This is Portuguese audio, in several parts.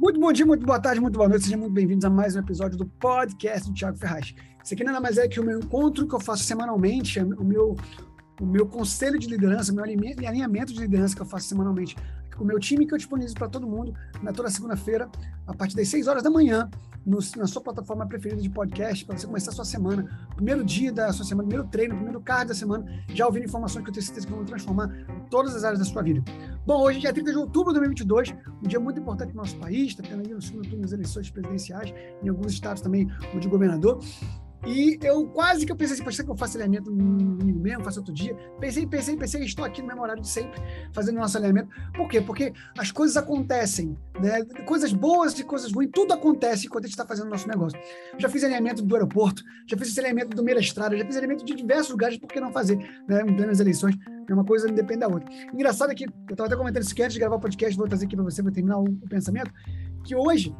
Muito bom dia, muito boa tarde, muito boa noite. Sejam muito bem-vindos a mais um episódio do podcast do Thiago Ferraz. Isso aqui nada mais é que o meu encontro que eu faço semanalmente, o meu, o meu conselho de liderança, o meu alinhamento de liderança que eu faço semanalmente com o meu time que eu disponibilizo para todo mundo na toda segunda-feira, a partir das 6 horas da manhã, no, na sua plataforma preferida de podcast, para você começar a sua semana, primeiro dia da sua semana, primeiro treino, primeiro card da semana, já ouvindo informações que eu tenho certeza que vão transformar todas as áreas da sua vida. Bom, hoje é dia 30 de outubro de 2022, um dia muito importante para o nosso país, está tendo aí no segundo turno das eleições presidenciais, em alguns estados também o de governador. E eu quase que eu pensei assim, pode ser que eu faça alinhamento no mesmo, faço outro dia. Pensei, pensei, pensei, estou aqui no mesmo horário de sempre, fazendo nosso alinhamento. Por quê? Porque as coisas acontecem, né? Coisas boas e coisas ruins, tudo acontece enquanto a gente está fazendo o nosso negócio. Já fiz alinhamento do aeroporto, já fiz alinhamento do Meira Estrada, já fiz alinhamento de diversos lugares, por que não fazer, né? Em plenas eleições, é uma coisa depende da outra. Engraçado é que, eu estava até comentando isso aqui antes de gravar o podcast, vou trazer aqui para você, vou terminar o, o pensamento, que hoje,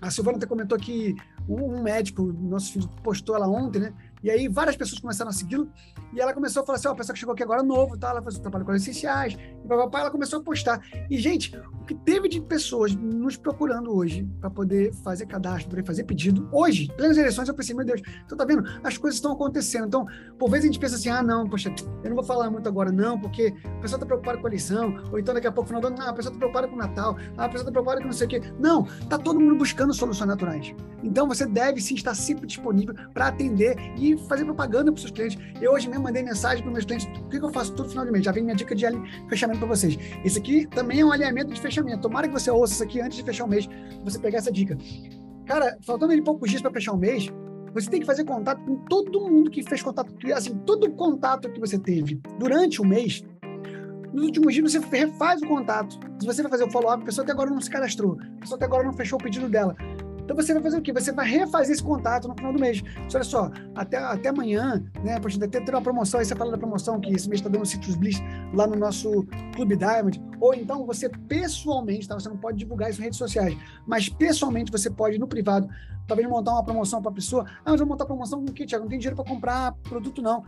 a Silvana até comentou que um, médico, nosso filho postou ela ontem, né? E aí várias pessoas começaram a segui-lo e ela começou a falar assim, ó, oh, a pessoa que chegou aqui agora novo, tá? Ela faz trabalho com essenciais, e papai, ela começou a postar. E, gente, o que teve de pessoas nos procurando hoje para poder fazer cadastro, para fazer pedido, hoje, pelas eleições, eu pensei, meu Deus, então tá vendo? As coisas estão acontecendo. Então, por vezes a gente pensa assim, ah, não, poxa, eu não vou falar muito agora, não, porque a pessoa tá preocupada com a eleição, ou então daqui a pouco, final do ano, não, a pessoa tá preocupada com o Natal, ah, a pessoa tá preocupada com não sei o quê. Não, tá todo mundo buscando soluções naturais. Então, você deve sim estar sempre disponível para atender e fazer propaganda para os seus clientes. Eu hoje mesmo mandei mensagem para meus clientes, o que, que eu faço todo final de mês? Já vem minha dica de fechamento para vocês. Esse aqui também é um alinhamento de fechamento. Tomara que você ouça isso aqui antes de fechar o mês, você pegar essa dica. Cara, faltando ali poucos dias para fechar o mês, você tem que fazer contato com todo mundo que fez contato, assim, todo contato que você teve durante o mês. Nos últimos dias você refaz o contato. Se você vai fazer o follow-up, a pessoa até agora não se cadastrou, a pessoa até agora não fechou o pedido dela. Então você vai fazer o quê? Você vai refazer esse contato no final do mês. olha só, até, até amanhã, né? Poxa, até ter uma promoção, aí você fala da promoção que esse mês está dando Citrus Bliss lá no nosso Clube Diamond. Ou então você pessoalmente, tá? Você não pode divulgar isso em redes sociais, mas pessoalmente você pode, no privado, talvez montar uma promoção para a pessoa. Ah, mas vou montar promoção com o quê, Thiago? Não tem dinheiro para comprar produto, não.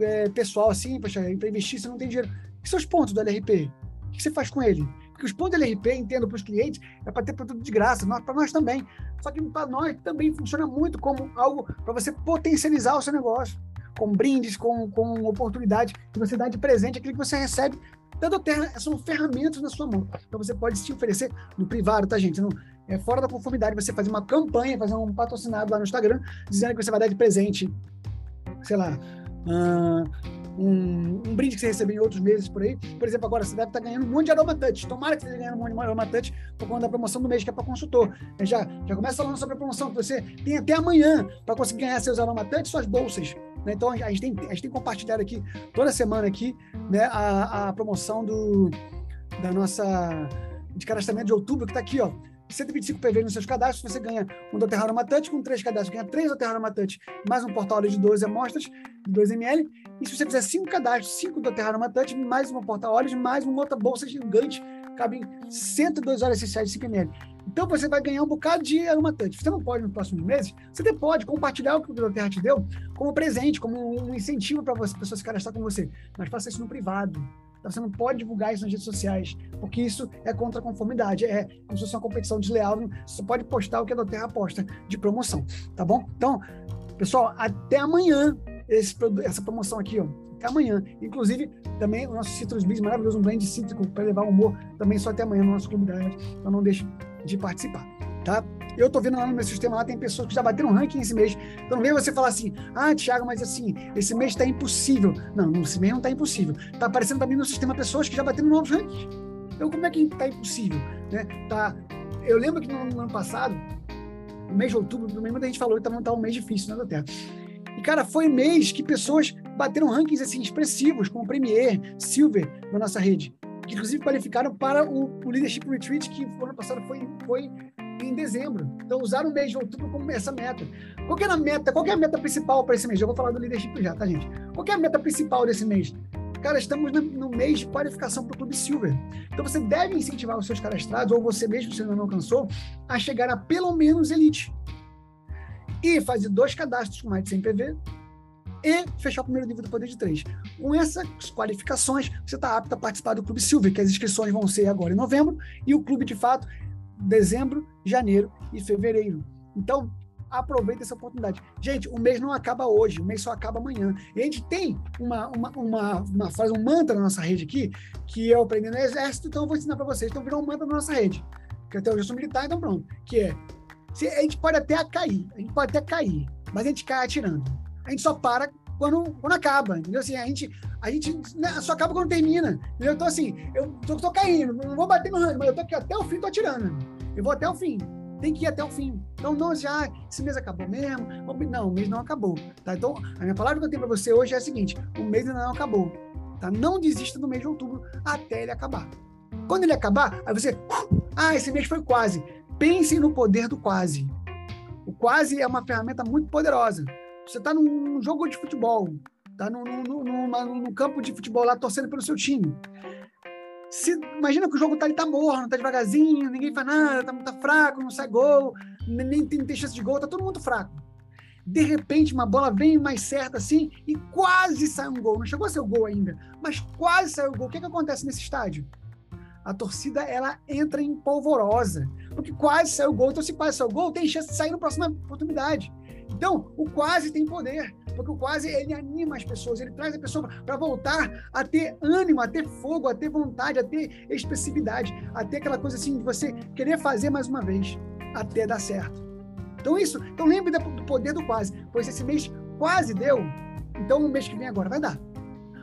É, pessoal, assim, para investir, você não tem dinheiro. E seus pontos do LRP? O que você faz com ele? Porque os pontos LRP, entendo para os clientes, é para ter produto de graça, para nós também. Só que para nós também funciona muito como algo para você potencializar o seu negócio, com brindes, com, com oportunidade que você dá de presente, aquilo que você recebe da Terra são ferramentas na sua mão. Então você pode se oferecer no privado, tá, gente? Não, é fora da conformidade você fazer uma campanha, fazer um patrocinado lá no Instagram, dizendo que você vai dar de presente, sei lá, uh, um, um, brinde que você recebeu em outros meses por aí. Por exemplo, agora você deve estar ganhando um monte de aroma touch. Tomara que você esteja ganhando um monte de aroma touch por conta da promoção do mês que é para consultor. Já, já começa falando sobre a promoção que você tem até amanhã para conseguir ganhar seus aroma touch, suas bolsas. Né? Então a gente, tem, a gente tem compartilhado aqui toda semana aqui né, a, a promoção do, da nossa de cadastramento de outubro que está aqui, ó. 125 PV nos seus cadastros, você ganha um Doterra Touch, com três cadastros, ganha três Doterra Touch, mais um portal de 12 amostras, de 2 ml. E se você fizer cinco cadastros, cinco Doterra Touch, mais uma porta-óleos, mais uma outra bolsa gigante, cabe em 102 horas essenciais de 5 ml. Então você vai ganhar um bocado de aromatante. Você não pode nos próximos meses, você até pode compartilhar o que o Doterra te deu como presente, como um incentivo para as pessoas se cadastrar com você. Mas faça isso no privado você não pode divulgar isso nas redes sociais, porque isso é contra a conformidade, é como se fosse uma competição desleal. Você pode postar o que a Doterra posta de promoção, tá bom? Então, pessoal, até amanhã esse, essa promoção aqui, ó. Até amanhã. Inclusive, também o nosso Citrus Bis maravilhoso, um blend cítrico para levar o humor, também só até amanhã no nosso Clube da Então não deixe de participar, tá? Eu tô vendo lá no meu sistema, lá tem pessoas que já bateram ranking esse mês. Então não vem você falar assim, ah, Thiago, mas assim, esse mês está impossível. Não, esse mês não está impossível. Tá aparecendo também no sistema pessoas que já bateram novos rankings. Então como é que está impossível? Né? Tá, eu lembro que no, no, ano passado, no mês de outubro, no muita gente falou que estava tá um mês difícil né, da Terra. E, cara, foi mês que pessoas bateram rankings assim, expressivos, como Premier, Silver, na nossa rede que inclusive qualificaram para o, o Leadership Retreat, que no ano passado foi, foi em dezembro. Então, usar o mês de outubro como essa meta. Qual é a meta? Qual é a meta principal para esse mês? Eu vou falar do leadership já, tá, gente? Qual é a meta principal desse mês? Cara, estamos no mês de qualificação para o Clube Silver. Então, você deve incentivar os seus cadastrados, ou você mesmo, se não alcançou, a chegar a pelo menos Elite. E fazer dois cadastros com mais de 100 PV e fechar o primeiro nível do Poder de Três. Com essas qualificações, você está apto a participar do Clube Silver, que as inscrições vão ser agora em novembro, e o clube, de fato, dezembro, janeiro e fevereiro. Então, aproveita essa oportunidade. Gente, o mês não acaba hoje, o mês só acaba amanhã. E a gente tem uma, uma, uma, uma frase, um mantra na nossa rede aqui, que eu aprendi no exército, então eu vou ensinar para vocês. Então virou um mantra na nossa rede. Que até hoje eu sou militar, então pronto. Que é, se, a gente pode até cair, a gente pode até cair, mas a gente cai atirando. A gente só para quando, quando acaba, entendeu? Assim, a gente, a gente né, só acaba quando termina, entendeu? Então, assim, eu tô, tô caindo, não vou bater no ranking, mas eu tô aqui até o fim, tô atirando. Eu vou até o fim tem que ir até o fim. Então, não já, esse mês acabou mesmo. Não, o mês não acabou. Tá? Então, a minha palavra que eu tenho para você hoje é a seguinte: o mês ainda não acabou. Tá? Não desista do mês de outubro até ele acabar. Quando ele acabar, aí você, ah, esse mês foi quase. Pense no poder do quase. O quase é uma ferramenta muito poderosa. Você está num jogo de futebol, está no, no, no, no, campo de futebol lá torcendo pelo seu time. Se, imagina que o jogo tá, ele tá morno, tá devagarzinho, ninguém faz nada, tá, tá fraco, não sai gol, nem tem, tem chance de gol, tá todo mundo fraco. De repente, uma bola vem mais certa assim e quase sai um gol. Não chegou a ser o gol ainda, mas quase saiu o gol. O que, que acontece nesse estádio? A torcida ela entra em polvorosa, porque quase saiu o gol. Então, se quase saiu o gol, tem chance de sair na próxima oportunidade. Então, o quase tem poder, porque o quase ele anima as pessoas, ele traz a pessoa para voltar a ter ânimo, a ter fogo, a ter vontade, a ter expressividade, a ter aquela coisa assim de você querer fazer mais uma vez, até dar certo. Então, isso, então lembre do poder do quase, pois esse mês quase deu, então o mês que vem agora vai dar.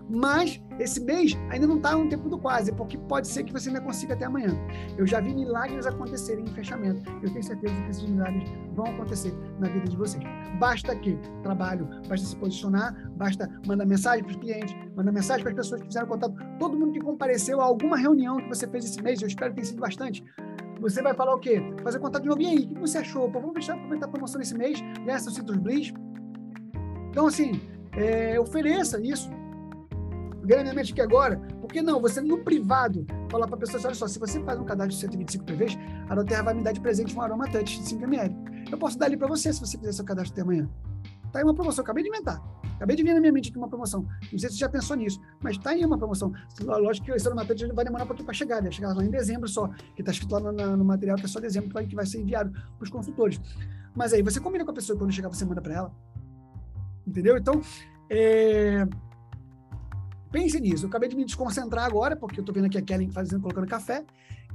Mas esse mês ainda não está no tempo do quase, porque pode ser que você ainda consiga até amanhã. Eu já vi milagres acontecerem em fechamento. Eu tenho certeza que esses milagres vão acontecer na vida de vocês. Basta que trabalho, basta se posicionar, basta mandar mensagem para os clientes, mandar mensagem para as pessoas que fizeram contato, todo mundo que compareceu a alguma reunião que você fez esse mês, eu espero que tenha sido bastante. Você vai falar o quê? Fazer contato de novo. E aí, o que você achou? Pô, vamos deixar aproveitar a promoção desse mês, ganhar seu Citrus Bliss. Então, assim, é, ofereça isso ganha minha mente aqui agora. Por que não? Você no privado falar para a pessoa, olha só, se você faz um cadastro de 125 PVs, a Doterra vai me dar de presente um aroma touch de 5 ml. Eu posso dar ali para você se você fizer seu cadastro até amanhã. Tá aí uma promoção, acabei de inventar. Acabei de vir na minha mente aqui uma promoção. Não sei se você já pensou nisso, mas tá aí uma promoção. Lógico que esse aroma touch vai demorar um pouquinho para chegar, vai chegar lá em dezembro só, que está escrito lá no, no, material que é só dezembro que vai ser enviado para os consultores. Mas aí você combina com a pessoa quando chegar, você manda para ela. Entendeu? Então, é, Pense nisso. Eu acabei de me desconcentrar agora, porque eu estou vendo aqui a Kellen fazendo, colocando café,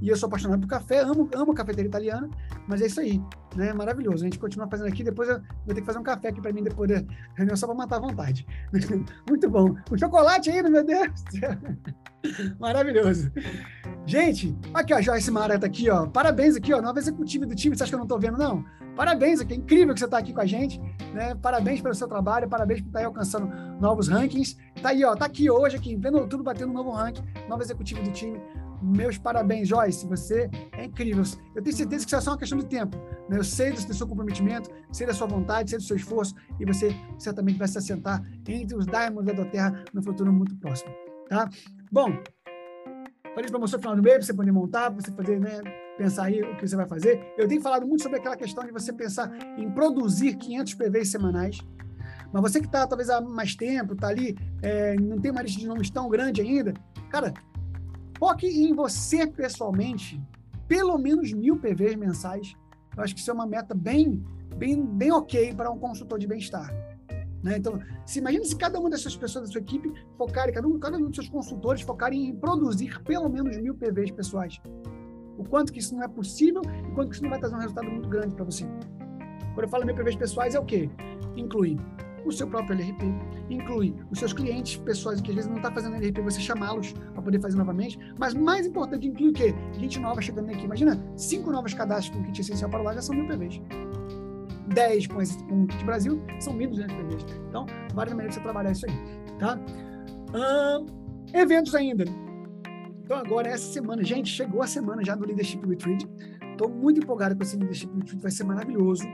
e eu sou apaixonado por café, amo, amo cafeteria italiana, mas é isso aí, né? Maravilhoso. A gente continua fazendo aqui, depois eu vou ter que fazer um café aqui para mim depois da reunião, só para matar a vontade. Muito bom. O chocolate ainda, meu Deus! Maravilhoso. Gente, aqui a Joyce Mara tá aqui, ó. Parabéns aqui, ó. Nova executiva do time. Você acha que eu não tô vendo, não? Parabéns aqui. É incrível que você tá aqui com a gente. Né? Parabéns pelo seu trabalho. Parabéns por estar tá aí alcançando novos rankings. Tá aí, ó. Tá aqui hoje, aqui, vendo tudo batendo um novo ranking. Nova executiva do time. Meus parabéns, Joyce. Você é incrível. Eu tenho certeza que isso é só uma questão de tempo. Né? Eu sei do seu comprometimento, sei da sua vontade, sei do seu esforço. E você certamente vai se assentar entre os Diamonds da Terra no futuro muito próximo. Tá? Bom, falei de promoção final do mês, para você poder montar, para você poder né, pensar aí o que você vai fazer. Eu tenho falado muito sobre aquela questão de você pensar em produzir 500 PVs semanais. Mas você que está talvez há mais tempo, está ali, é, não tem uma lista de nomes tão grande ainda, cara, foque em você pessoalmente, pelo menos mil PVs mensais. Eu acho que isso é uma meta bem, bem, bem ok para um consultor de bem-estar. Né? Então, se imagina se cada uma dessas pessoas da sua equipe focarem, cada um, cada um dos seus consultores focarem em produzir pelo menos mil PVs pessoais. O quanto que isso não é possível e quanto que isso não vai trazer um resultado muito grande para você. Quando eu falo mil PVs pessoais, é o quê? Inclui o seu próprio LRP, inclui os seus clientes pessoais que às vezes não está fazendo LRP, você chamá-los para poder fazer novamente. Mas mais importante, inclui o quê? Gente nova chegando aqui. Imagina, cinco novos cadastros com kit essencial para lá já são mil PVs. 10 com, esse, com Kit Brasil, são 1.200 PVs. Então, vale a pena você trabalhar isso aí, tá? eventos ainda. Então, agora, essa semana, gente, chegou a semana já do Leadership Retreat. Estou muito empolgado com esse Leadership Retreat, vai ser maravilhoso.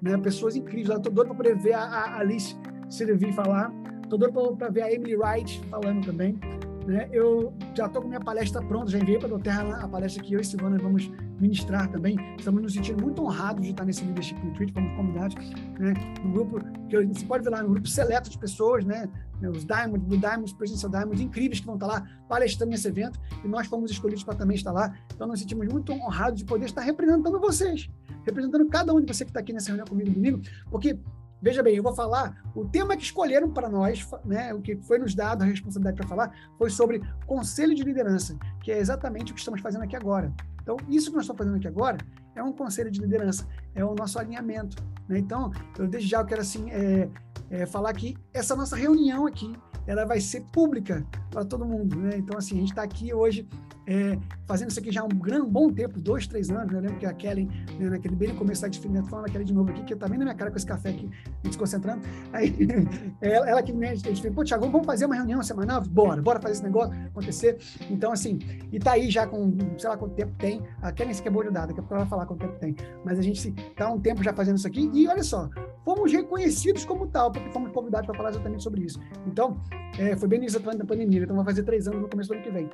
Né? Pessoas incríveis. Estou doido para poder ver a, a Alice Sylvie falar. Estou doido para ver a Emily Wright falando também. Né? Eu já estou com minha palestra pronta, já enviei para a Terra a palestra que eu e Silvana vamos ministrar também. Estamos nos sentindo muito honrados de estar nesse Leadership Retreat, fomos convidados, né? Um grupo que você pode ver lá, um grupo seleto de pessoas, né? Os Diamond, do Diamond, Presencial Diamond, incríveis que vão estar lá palestrando nesse evento e nós fomos escolhidos para também estar lá. Então, nos sentimos muito honrados de poder estar representando vocês, representando cada um de vocês que está aqui nessa reunião comigo porque Veja bem, eu vou falar, o tema que escolheram para nós, né, o que foi nos dado a responsabilidade para falar, foi sobre conselho de liderança, que é exatamente o que estamos fazendo aqui agora. Então, isso que nós estamos fazendo aqui agora é um conselho de liderança, é o nosso alinhamento. Né? Então, eu desde já quero assim, é, é, falar que essa nossa reunião aqui, ela vai ser pública para todo mundo. Né? Então, assim, a gente está aqui hoje é, fazendo isso aqui já há um, grande, bom tempo, dois, três anos. Né? Eu lembro que a Kelly, né, naquele bem começo da Infinito, falando a Kelly de novo aqui, que tá bem na minha cara com esse café aqui, me desconcentrando. Aí, ela, ela que me a gente fez, pô, Thiago, vamos fazer uma reunião semanal? Bora, bora fazer esse negócio acontecer. Então, assim, e tá aí já com, sei lá quanto tempo tem, a Kelly se quebrou de dado, daqui a pouco ela vai falar quanto tempo tem. Mas a gente tá há um tempo já fazendo isso aqui, e olha só, fomos reconhecidos como tal, porque fomos convidados para falar exatamente sobre isso. Então, é, foi bem no início da pandemia, então vai fazer três anos no começo do ano que vem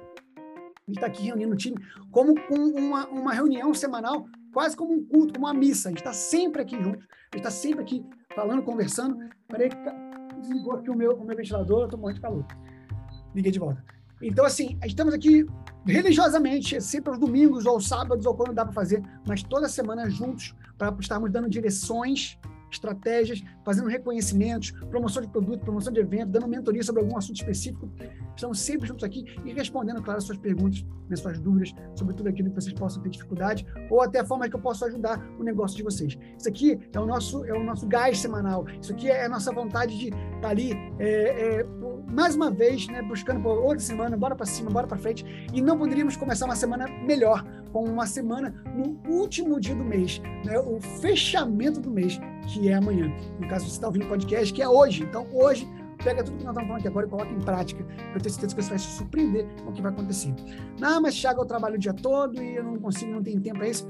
gente está aqui reunindo o time como com uma, uma reunião semanal, quase como um culto, como uma missa. A gente está sempre aqui juntos, a gente está sempre aqui falando, conversando. Peraí, desligou aqui o meu, o meu ventilador, eu estou morrendo de calor. Liguei de volta. Então, assim, estamos aqui religiosamente, sempre aos domingos ou sábados, ou quando dá para fazer, mas toda semana juntos, para estarmos dando direções estratégias, fazendo reconhecimentos, promoção de produto, promoção de evento, dando mentoria sobre algum assunto específico. Estamos sempre juntos aqui e respondendo, claro, as suas perguntas, as suas dúvidas sobre tudo aquilo que vocês possam ter dificuldade ou até a forma que eu posso ajudar o negócio de vocês. Isso aqui é o nosso, é o nosso gás semanal. Isso aqui é a nossa vontade de estar ali, é, é, mais uma vez, né, buscando por outra semana, bora para cima, bora para frente. E não poderíamos começar uma semana melhor, com uma semana no último dia do mês, né, o fechamento do mês, que é amanhã. No caso, você está ouvindo o podcast, que é hoje. Então, hoje, pega tudo que nós estamos falando aqui agora e coloca em prática. Eu tenho certeza que você vai se surpreender com o que vai acontecer. Não, mas Thiago, eu trabalho o dia todo e eu não consigo, não tenho tempo para isso.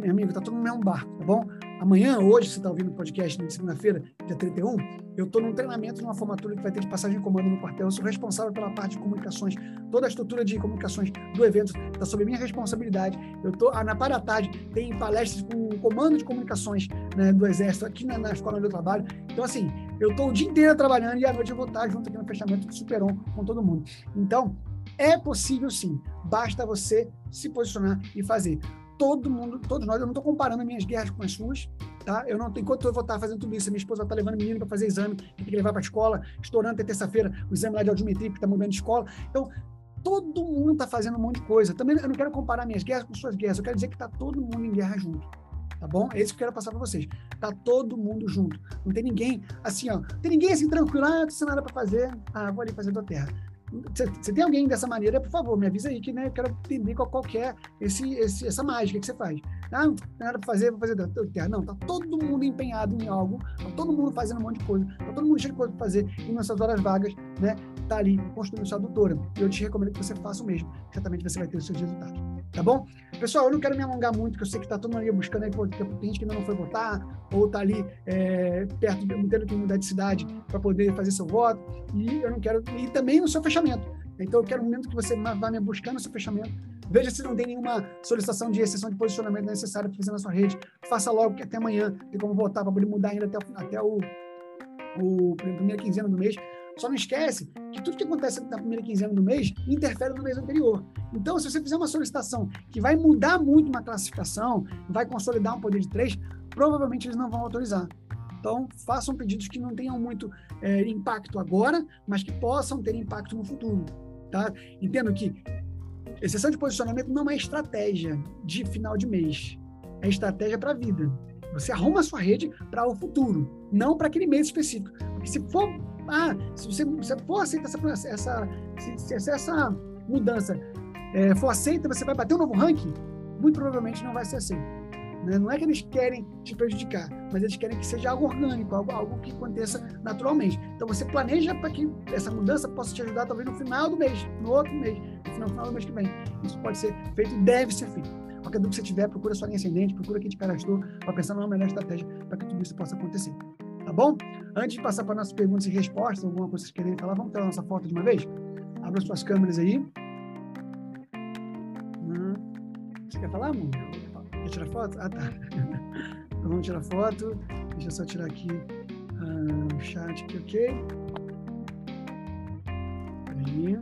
Meu amigo, tá todo no mesmo barco, tá bom? Amanhã, hoje, você está ouvindo o podcast na segunda-feira, dia 31, eu estou num treinamento numa formatura que vai ter de passagem de comando no quartel. Eu sou responsável pela parte de comunicações. Toda a estrutura de comunicações do evento está sob minha responsabilidade. Eu estou na parte da tarde, tem palestras com o comando de comunicações né, do Exército aqui na, na, escola onde eu trabalho. Então, assim, eu estou o dia inteiro trabalhando e à noite eu vou estar junto aqui no fechamento do Superon com todo mundo. Então, é possível sim, basta você se posicionar e fazer todo mundo, todos nós, eu não estou comparando minhas guerras com as suas, tá? Eu não, enquanto eu vou estar fazendo tudo isso, minha esposa estar levando menino para fazer exame, tem que levar para a escola, estourando até terça-feira o exame lá de audiometria, que está mudando de escola. Então, todo mundo está fazendo um monte de coisa. Também eu não quero comparar minhas guerras com suas guerras, eu quero dizer que está todo mundo em guerra junto. Tá bom? É isso que eu quero passar para vocês. Tá todo mundo junto. Não tem ninguém assim, ó. Tem ninguém assim tranquilo. Ah, não tem nada para fazer. Ah, vou ali fazer da terra. Você tem alguém dessa maneira, por favor, me avisa aí que né, eu quero entender qual, qual é esse, esse, essa mágica que você faz. Ah, não tem nada para fazer, vou fazer terra. Não, tá todo mundo empenhado em algo, tá todo mundo fazendo um monte de coisa, tá todo mundo cheio de coisa para fazer e nessas horas vagas, né, tá ali construindo sua doutora. Eu te recomendo que você faça o mesmo. Certamente você vai ter os seus resultados. Tá bom? Pessoal, eu não quero me alongar muito, porque eu sei que tá todo mundo ali buscando aí, pô, tem gente que ainda não foi votar, ou tá ali é, perto, tendo que mudar de cidade para poder fazer seu voto, e eu não quero, e também no seu fechamento. Então, eu quero um momento que você vá me buscando o seu fechamento, veja se não tem nenhuma solicitação de exceção de posicionamento necessária para fazer na sua rede, faça logo, que até amanhã tem como votar para poder mudar ainda até, até o, o primeira quinzena do mês. Só não esquece que tudo que acontece na primeira quinzena do mês interfere no mês anterior. Então, se você fizer uma solicitação que vai mudar muito uma classificação, vai consolidar um poder de três, provavelmente eles não vão autorizar. Então, façam pedidos que não tenham muito é, impacto agora, mas que possam ter impacto no futuro. Tá? Entendo que exceção de posicionamento não é estratégia de final de mês, é estratégia para a vida. Você arruma a sua rede para o futuro, não para aquele mês específico. Porque se for ah, se você, se for aceitar essa, essa, se, se essa mudança é, for aceita, você vai bater um novo ranking? Muito provavelmente não vai ser aceito. Né? Não é que eles querem te prejudicar, mas eles querem que seja algo orgânico, algo, algo que aconteça naturalmente. Então você planeja para que essa mudança possa te ajudar talvez no final do mês, no outro mês, no final, no final do mês que vem. Isso pode ser feito e deve ser feito. Qualquer dúvida que você tiver, procura sua linha ascendente, procura quem te cadastrou para pensar numa melhor estratégia para que tudo isso possa acontecer. Tá bom? Antes de passar para nossas perguntas e respostas, alguma coisa que vocês querem falar, vamos ter a nossa foto de uma vez? Abra suas câmeras aí. Hum. Você quer falar, amor? Quer tirar foto? Ah, tá. Então vamos tirar foto. Deixa eu só tirar aqui uh, o chat aqui, ok? Peraí.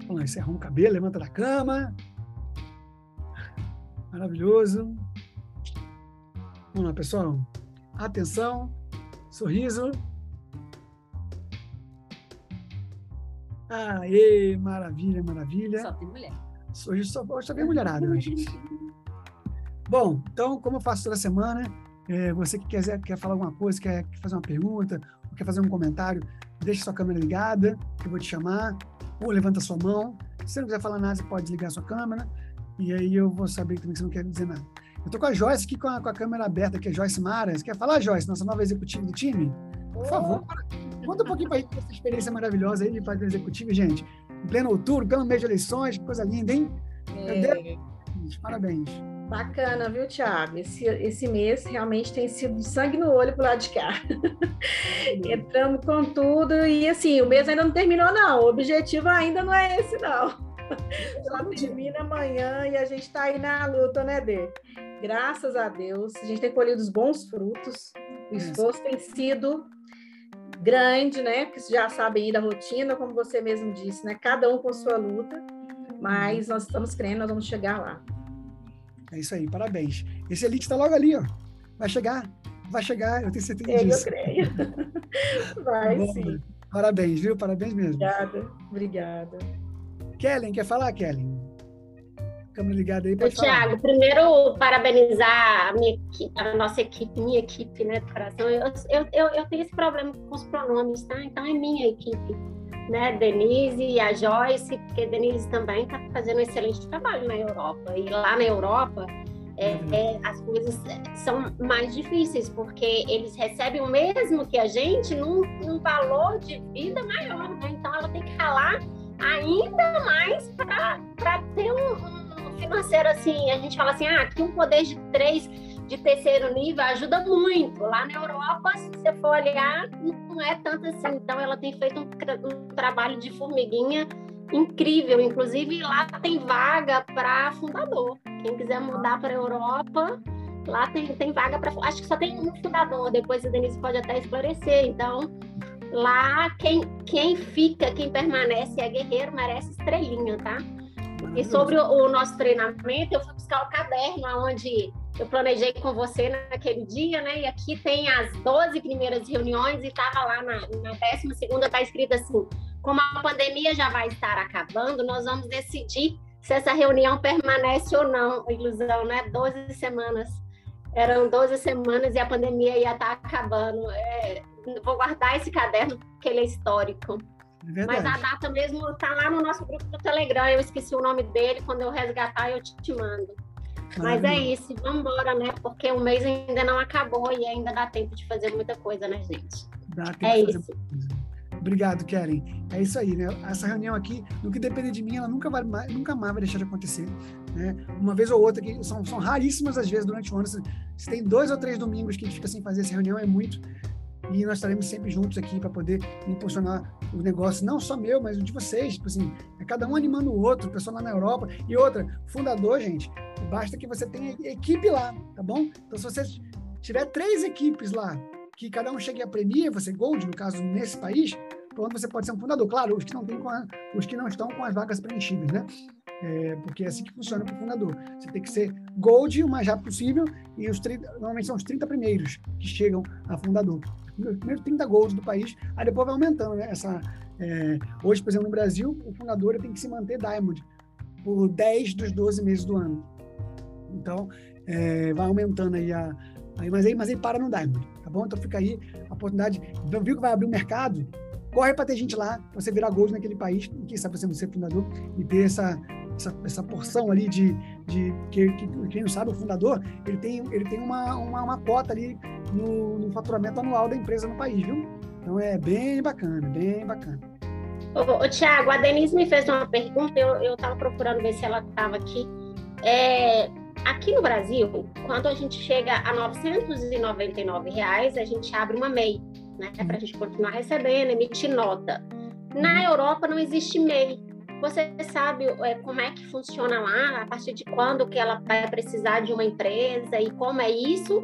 Vamos lá, encerra o cabelo, levanta da cama. Maravilhoso. Vamos lá, pessoal. Atenção. Sorriso. Aê, maravilha, maravilha. Só tem mulher. Hoje só, só vem mulherada hoje. Bom, então, como eu faço toda semana, é, você que quer, quer falar alguma coisa, quer fazer uma pergunta, ou quer fazer um comentário, deixa sua câmera ligada, que eu vou te chamar, ou levanta sua mão. Se você não quiser falar nada, você pode desligar sua câmera, e aí eu vou saber também que você não quer dizer nada. Eu tô com a Joyce aqui com a, com a câmera aberta, que é Joyce Mara. Você quer falar, Joyce, nossa nova executiva do time? Por favor, conta um pouquinho pra gente essa experiência maravilhosa aí de fazer executivo, gente. Em pleno outubro, pelo mês de eleições, que coisa linda, hein? É. Parabéns. Bacana, viu, Thiago? Esse, esse mês realmente tem sido sangue no olho pro lado de cá. Entramos com tudo e assim, o mês ainda não terminou, não. O objetivo ainda não é esse, não. Já termina amanhã e a gente está aí na luta, né, Dê? Graças a Deus, a gente tem colhido os bons frutos. O esforço tem sido grande, né? Porque já sabe aí da rotina, como você mesmo disse, né? Cada um com sua luta, mas nós estamos crendo, nós vamos chegar lá. É isso aí, parabéns. Esse Elite está logo ali, ó. Vai chegar, vai chegar, eu tenho certeza eu disso. Eu creio. Vai, Bom, sim. Parabéns, viu? Parabéns mesmo. Obrigada, obrigada. Kellen, quer falar, Kellen? Câmera ligada aí, pode Tiago, primeiro parabenizar a, minha a nossa equipe, minha equipe, né, do coração. Eu, eu, eu, eu tenho esse problema com os pronomes, tá? Então é minha equipe, né? Denise e a Joyce, porque Denise também está fazendo um excelente trabalho na Europa. E lá na Europa, é, uhum. é, as coisas são mais difíceis, porque eles recebem o mesmo que a gente num, num valor de vida maior, né? Então ela tem que ralar ainda mais para ter um, um, financeiro assim. A gente fala assim, ah, aqui um poder de três de terceiro nível ajuda muito. Lá na Europa, se você for olhar, não é tanto assim. Então ela tem feito um, um trabalho de formiguinha incrível. Inclusive, lá tem vaga para fundador. Quem quiser mudar para a Europa, lá tem, tem vaga para. Acho que só tem um fundador, depois a Denise pode até esclarecer. Então, Lá, quem, quem fica, quem permanece é guerreiro, merece estrelinha, tá? E sobre o, nosso treinamento, eu fui buscar o caderno onde eu planejei com você naquele dia, né? E aqui tem as 12 primeiras reuniões e estava lá na, na 12 segunda, está escrito assim, como a pandemia já vai estar acabando, nós vamos decidir se essa reunião permanece ou não. Ilusão, né? 12 semanas. Eram 12 semanas e a pandemia ia estar tá acabando. É, vou guardar esse caderno porque ele é histórico. É Mas a data mesmo está lá no nosso grupo do Telegram. Eu esqueci o nome dele. Quando eu resgatar, eu te, te mando. Mas é isso, vamos embora, né? Porque o mês ainda não acabou e ainda dá tempo de fazer muita coisa, né, gente? Dá tempo é de fazer isso. Obrigado, Karen. É isso aí, né? Essa reunião aqui, no que depender de mim, ela nunca, vai, nunca mais vai deixar de acontecer. Né? Uma vez ou outra, que são, são raríssimas as vezes durante o ano. Se, se tem dois ou três domingos que a gente fica sem fazer essa reunião, é muito e nós estaremos sempre juntos aqui para poder impulsionar o negócio, não só meu, mas o de vocês, tipo assim, é cada um animando o outro, o pessoal lá na Europa. E outra, fundador, gente, basta que você tenha equipe lá, tá bom? Então, se você tiver três equipes lá, que cada um chegue a premia, você Gold, no caso, nesse país, pronto, você pode ser um fundador. Claro, os que não, tem a, os que não estão com as vagas preenchidas, né? É, porque é assim que funciona para o fundador. Você tem que ser Gold o mais rápido possível e os 30, normalmente são os 30 primeiros que chegam a fundador primeiro 30 gols do país, aí depois vai aumentando, né? Essa, é, hoje, por exemplo, no Brasil, o fundador tem que se manter Diamond por 10 dos 12 meses do ano. Então, é, vai aumentando aí a. Aí, mas, aí, mas aí para no Diamond, tá bom? Então fica aí a oportunidade. Então, viu que vai abrir o mercado? Corre para ter gente lá, você virar gold naquele país, e quem sabe você não ser fundador e ter essa, essa, essa porção ali de, de que, que, quem não sabe, o fundador, ele tem, ele tem uma, uma, uma cota ali no, no faturamento anual da empresa no país, viu? Então é bem bacana, bem bacana. Ô, ô Tiago, a Denise me fez uma pergunta, eu estava procurando ver se ela estava aqui. É, aqui no Brasil, quando a gente chega a 999 reais, a gente abre uma MEI, né? Para a gente continuar recebendo, emitir nota. Na Europa não existe MEI. Você sabe é, como é que funciona lá? A partir de quando que ela vai precisar de uma empresa e como é isso?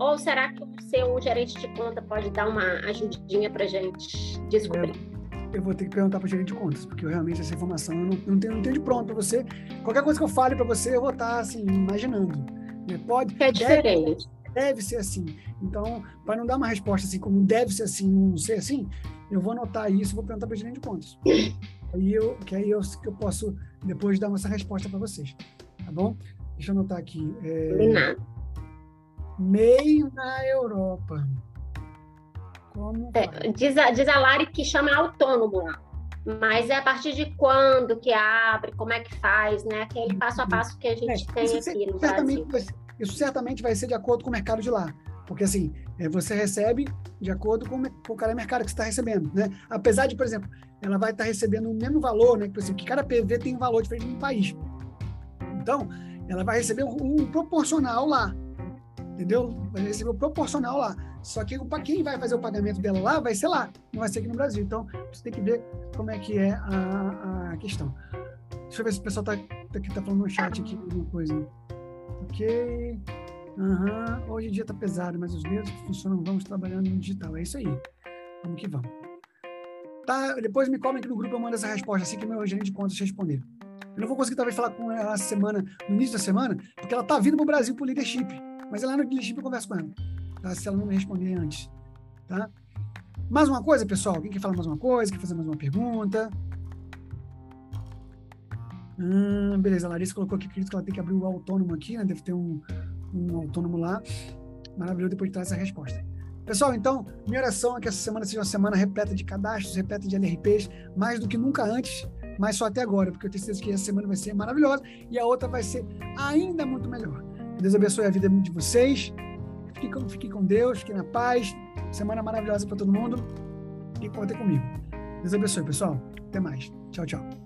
Ou será que o seu gerente de conta pode dar uma ajudinha para gente descobrir? É, eu vou ter que perguntar para o gerente de contas, porque eu, realmente essa informação eu não, não, tenho, não tenho de pronto para você. Qualquer coisa que eu fale para você, eu vou estar tá, assim, imaginando. Né? Pode. É diferente. Deve, deve ser assim. Então, para não dar uma resposta assim, como deve ser assim, não ser assim, eu vou anotar isso e vou perguntar para o gerente de contas. Aí eu, que aí eu, que eu posso depois dar essa resposta para vocês. Tá bom? Deixa eu anotar aqui. É, MEI na Europa. Como é, diz, a, diz a Lari que chama autônomo lá. Mas é a partir de quando que abre, como é que faz, né? Aquele passo a passo que a gente é, tem aqui no Brasil. Vai, isso certamente vai ser de acordo com o mercado de lá. Porque, assim, é, você recebe de acordo com, com o cara de mercado que você está recebendo, né? Apesar de, por exemplo, ela vai estar tá recebendo o mesmo valor, né? Por exemplo, que cada PV tem um valor diferente no país. Então, ela vai receber um, proporcional lá, entendeu? Vai receber o proporcional lá. Só que para quem vai fazer o pagamento dela lá, vai ser lá, não vai ser aqui no Brasil. Então, você tem que ver como é que é a, a questão. Deixa eu ver se o pessoal está tá, tá falando no chat aqui alguma coisa. Ok. Uhum. Hoje em dia está pesado, mas os dedos funcionam, vamos trabalhando no digital. É isso aí. Vamos que vamos. Tá, depois me cobrem aqui no grupo, eu mando essa resposta, assim que meu gerente de contas responder. Eu não vou conseguir talvez falar com ela semana, no início da semana, porque ela está vindo para o Brasil para o leadership. Mas lá no leadership eu converso com ela, tá? se ela não me responder antes. Tá? Mais uma coisa, pessoal? Quem quer falar mais uma coisa? Quer fazer mais uma pergunta? Hum, beleza, a Larissa colocou aqui, que ela tem que abrir o autônomo aqui, né? Deve ter um, um autônomo lá. Maravilhoso depois de trazer essa resposta. Pessoal, então, minha oração é que essa semana seja uma semana repleta de cadastros, repleta de LRPs, mais do que nunca antes, mas só até agora, porque eu tenho certeza que essa semana vai ser maravilhosa e a outra vai ser ainda muito melhor. Deus abençoe a vida de vocês. Fiquem com, com Deus, fiquem na paz. Semana maravilhosa para todo mundo. E contem comigo. Deus abençoe, pessoal. Até mais. Tchau, tchau.